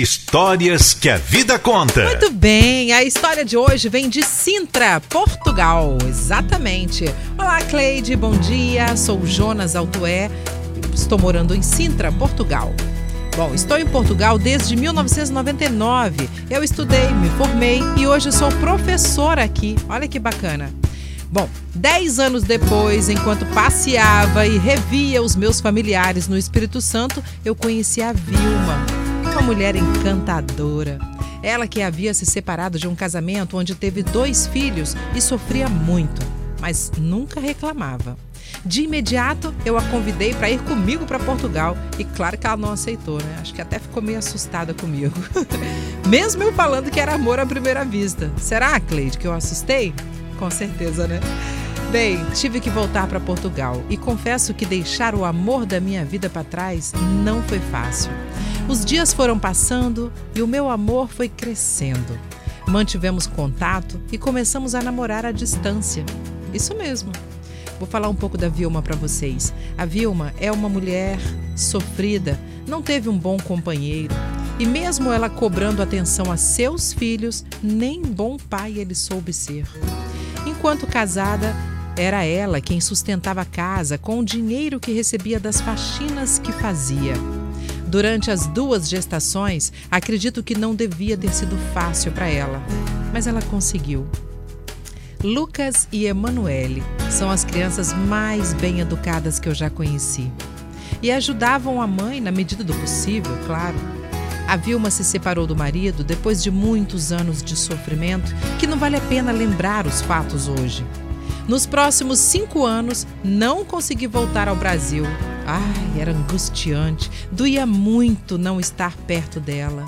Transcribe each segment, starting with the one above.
Histórias que a vida conta. Muito bem, a história de hoje vem de Sintra, Portugal. Exatamente. Olá, Cleide, bom dia. Sou Jonas Altué. Estou morando em Sintra, Portugal. Bom, estou em Portugal desde 1999. Eu estudei, me formei e hoje sou professora aqui. Olha que bacana. Bom, dez anos depois, enquanto passeava e revia os meus familiares no Espírito Santo, eu conheci a Vilma uma mulher encantadora. Ela que havia se separado de um casamento onde teve dois filhos e sofria muito, mas nunca reclamava. De imediato, eu a convidei para ir comigo para Portugal e claro que ela não aceitou, né? Acho que até ficou meio assustada comigo. Mesmo eu falando que era amor à primeira vista. Será, Cleide, que eu assustei? Com certeza, né? Bem, tive que voltar para Portugal e confesso que deixar o amor da minha vida para trás não foi fácil. Os dias foram passando e o meu amor foi crescendo. Mantivemos contato e começamos a namorar à distância. Isso mesmo. Vou falar um pouco da Vilma para vocês. A Vilma é uma mulher sofrida, não teve um bom companheiro. E mesmo ela cobrando atenção a seus filhos, nem bom pai ele soube ser. Enquanto casada, era ela quem sustentava a casa com o dinheiro que recebia das faxinas que fazia. Durante as duas gestações, acredito que não devia ter sido fácil para ela, mas ela conseguiu. Lucas e Emanuele são as crianças mais bem educadas que eu já conheci. E ajudavam a mãe na medida do possível, claro. A Vilma se separou do marido depois de muitos anos de sofrimento que não vale a pena lembrar os fatos hoje. Nos próximos cinco anos, não consegui voltar ao Brasil Ai, era angustiante, doía muito não estar perto dela.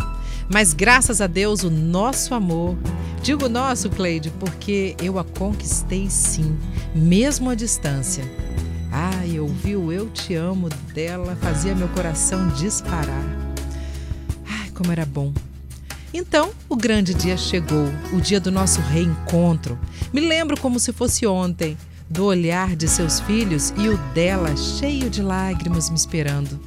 Mas graças a Deus, o nosso amor, digo nosso, Cleide, porque eu a conquistei sim, mesmo à distância. Ai, ouvir o Eu Te Amo dela fazia meu coração disparar. Ai, como era bom. Então, o grande dia chegou, o dia do nosso reencontro. Me lembro como se fosse ontem do olhar de seus filhos e o dela cheio de lágrimas me esperando.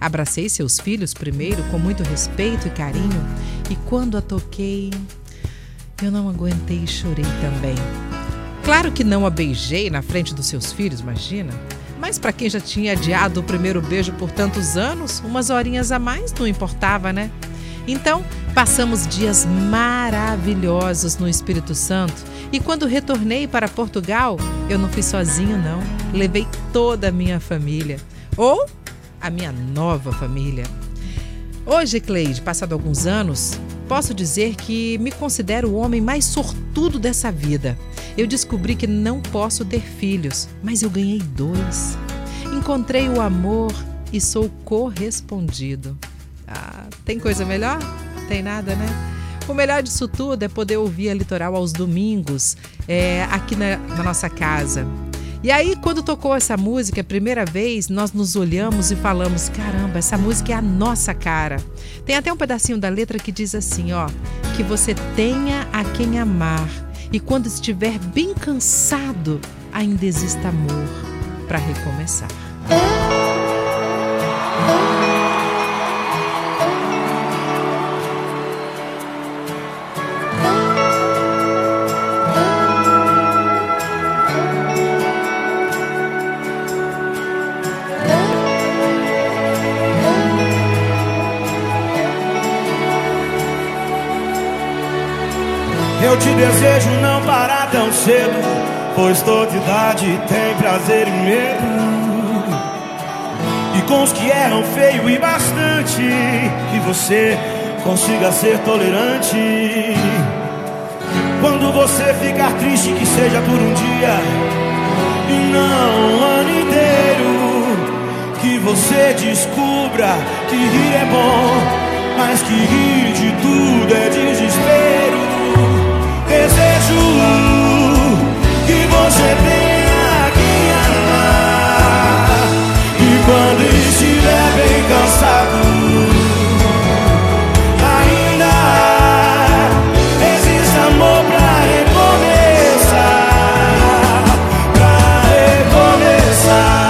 Abracei seus filhos primeiro com muito respeito e carinho, e quando a toquei, eu não aguentei e chorei também. Claro que não a beijei na frente dos seus filhos, imagina. Mas para quem já tinha adiado o primeiro beijo por tantos anos, umas horinhas a mais não importava, né? Então, passamos dias maravilhosos no Espírito Santo e quando retornei para Portugal, eu não fui sozinho, não. Levei toda a minha família. Ou a minha nova família. Hoje, Cleide, passado alguns anos, posso dizer que me considero o homem mais sortudo dessa vida. Eu descobri que não posso ter filhos, mas eu ganhei dois. Encontrei o amor e sou correspondido. Ah, tem coisa melhor? Tem nada, né? O melhor disso tudo é poder ouvir a Litoral aos domingos, é, aqui na, na nossa casa. E aí, quando tocou essa música a primeira vez, nós nos olhamos e falamos: caramba, essa música é a nossa cara. Tem até um pedacinho da letra que diz assim: ó, que você tenha a quem amar e quando estiver bem cansado, ainda exista amor para recomeçar. Te desejo não parar tão cedo, pois toda idade tem prazer e medo. E com os que eram feio e bastante, que você consiga ser tolerante. Quando você ficar triste, que seja por um dia e não um ano inteiro. Que você descubra que rir é bom, mas que rir de tudo é desespero desejo que você venha aqui amar. E quando estiver bem cansado, ainda existe amor pra recomeçar. Pra recomeçar.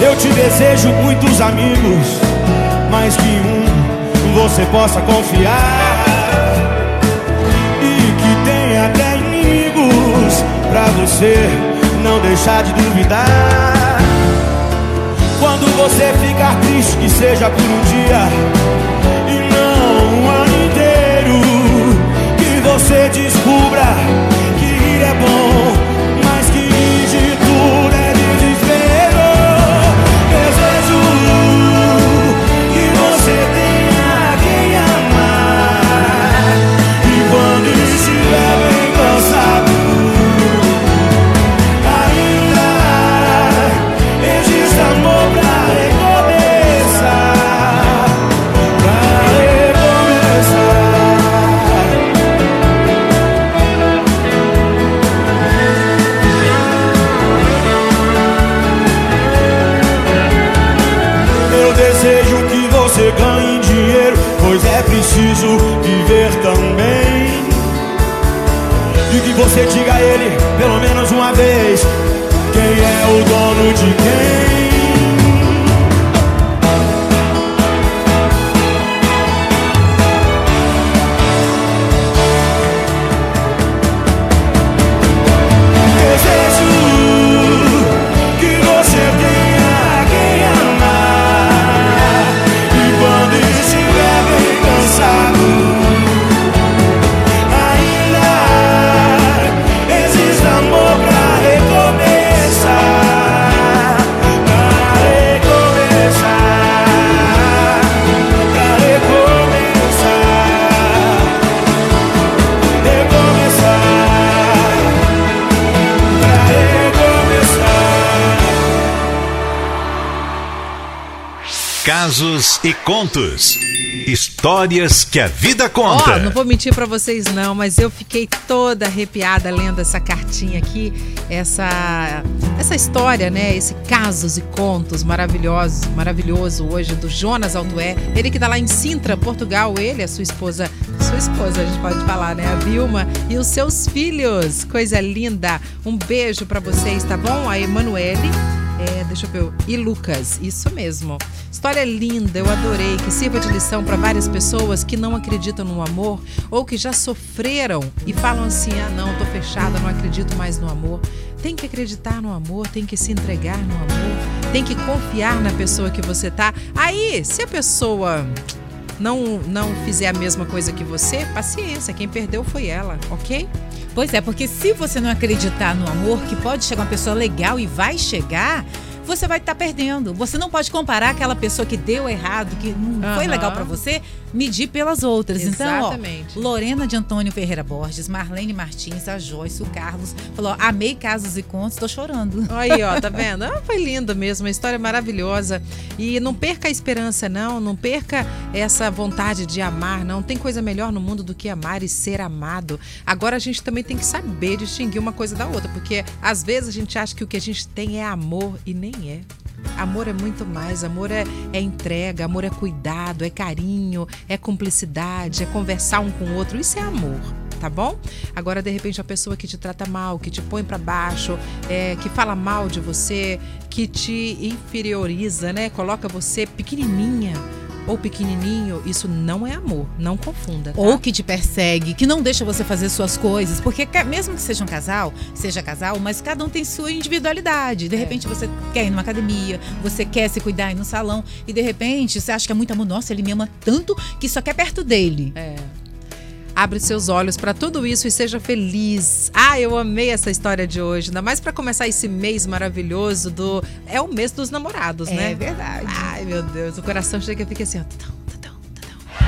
Eu te desejo muitos amigos mais que um você possa confiar. E que tenha até inimigos pra você não deixar de duvidar. Quando você ficar triste, que seja por um dia e não um ano inteiro. Que você descubra também. E que você diga a ele, pelo menos uma vez, quem é o dono de quem. Casos e contos. Histórias que a vida conta. não vou mentir pra vocês não, mas eu fiquei toda arrepiada lendo essa cartinha aqui, essa essa história, né? Esse casos e contos maravilhosos, maravilhoso hoje do Jonas Altué. Ele que tá lá em Sintra, Portugal, ele, a sua esposa, sua esposa, a gente pode falar, né? A Vilma e os seus filhos. Coisa linda. Um beijo pra vocês, tá bom? A Emanuele é, deixa eu ver. E Lucas, isso mesmo. História linda, eu adorei, que sirva de lição para várias pessoas que não acreditam no amor ou que já sofreram e falam assim: ah, não, tô fechada, não acredito mais no amor. Tem que acreditar no amor, tem que se entregar no amor, tem que confiar na pessoa que você tá. Aí, se a pessoa não, não fizer a mesma coisa que você, paciência, quem perdeu foi ela, ok? Pois é, porque se você não acreditar no amor, que pode chegar uma pessoa legal e vai chegar, você vai estar perdendo. Você não pode comparar aquela pessoa que deu errado, que não foi Aham. legal pra você, medir pelas outras. Então, ó, Exatamente. Lorena de Antônio Ferreira Borges, Marlene Martins, a Joyce, o Carlos, falou: amei casos e contos, tô chorando. Aí, ó, tá vendo? Ah, foi lindo mesmo, uma história maravilhosa. E não perca a esperança, não. Não perca essa vontade de amar, não. Tem coisa melhor no mundo do que amar e ser amado. Agora a gente também tem que saber distinguir uma coisa da outra, porque às vezes a gente acha que o que a gente tem é amor e nem é. Amor é muito mais. Amor é, é entrega, amor é cuidado, é carinho, é cumplicidade, é conversar um com o outro. Isso é amor. Tá bom? Agora, de repente, a pessoa que te trata mal, que te põe pra baixo, é, que fala mal de você, que te inferioriza, né? Coloca você pequenininha ou pequenininho, isso não é amor. Não confunda. Tá? Ou que te persegue, que não deixa você fazer suas coisas. Porque mesmo que seja um casal, seja casal, mas cada um tem sua individualidade. De É. repente você quer ir numa academia, você quer se cuidar ir no salão, e de repente você acha que é muito amor. Nossa, ele me ama tanto que só quer perto dele. É. Abre seus olhos para tudo isso e seja feliz. Ah, eu amei essa história de hoje, ainda mais para começar esse mês maravilhoso do é o mês dos namorados, É né? verdade. Ai, meu Deus, o coração chega e fica assim, ó.